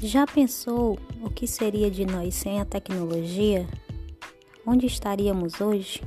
Já pensou o que seria de nós sem a tecnologia? Onde estaríamos hoje?